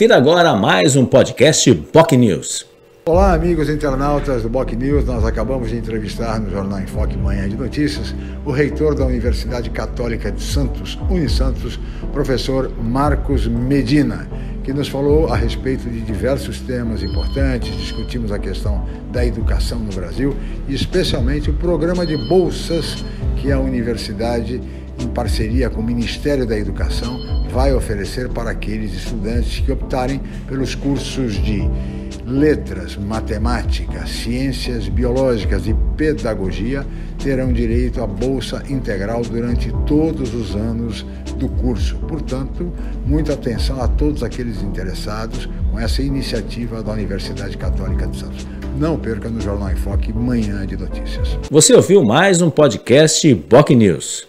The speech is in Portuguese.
Confira agora mais um podcast POC News. Olá, amigos internautas do BOC News. Nós acabamos de entrevistar no Jornal em Foque Manhã de Notícias o reitor da Universidade Católica de Santos, Unisantos, professor Marcos Medina, que nos falou a respeito de diversos temas importantes. Discutimos a questão da educação no Brasil e, especialmente, o programa de bolsas que a universidade, em parceria com o Ministério da Educação, vai oferecer para aqueles estudantes que optarem pelos cursos de letras, matemática, ciências biológicas e pedagogia terão direito à bolsa integral durante todos os anos do curso. Portanto, muita atenção a todos aqueles interessados com essa iniciativa da Universidade Católica de Santos. Não perca no Jornal em Foque Manhã de Notícias. Você ouviu mais um podcast Boc News.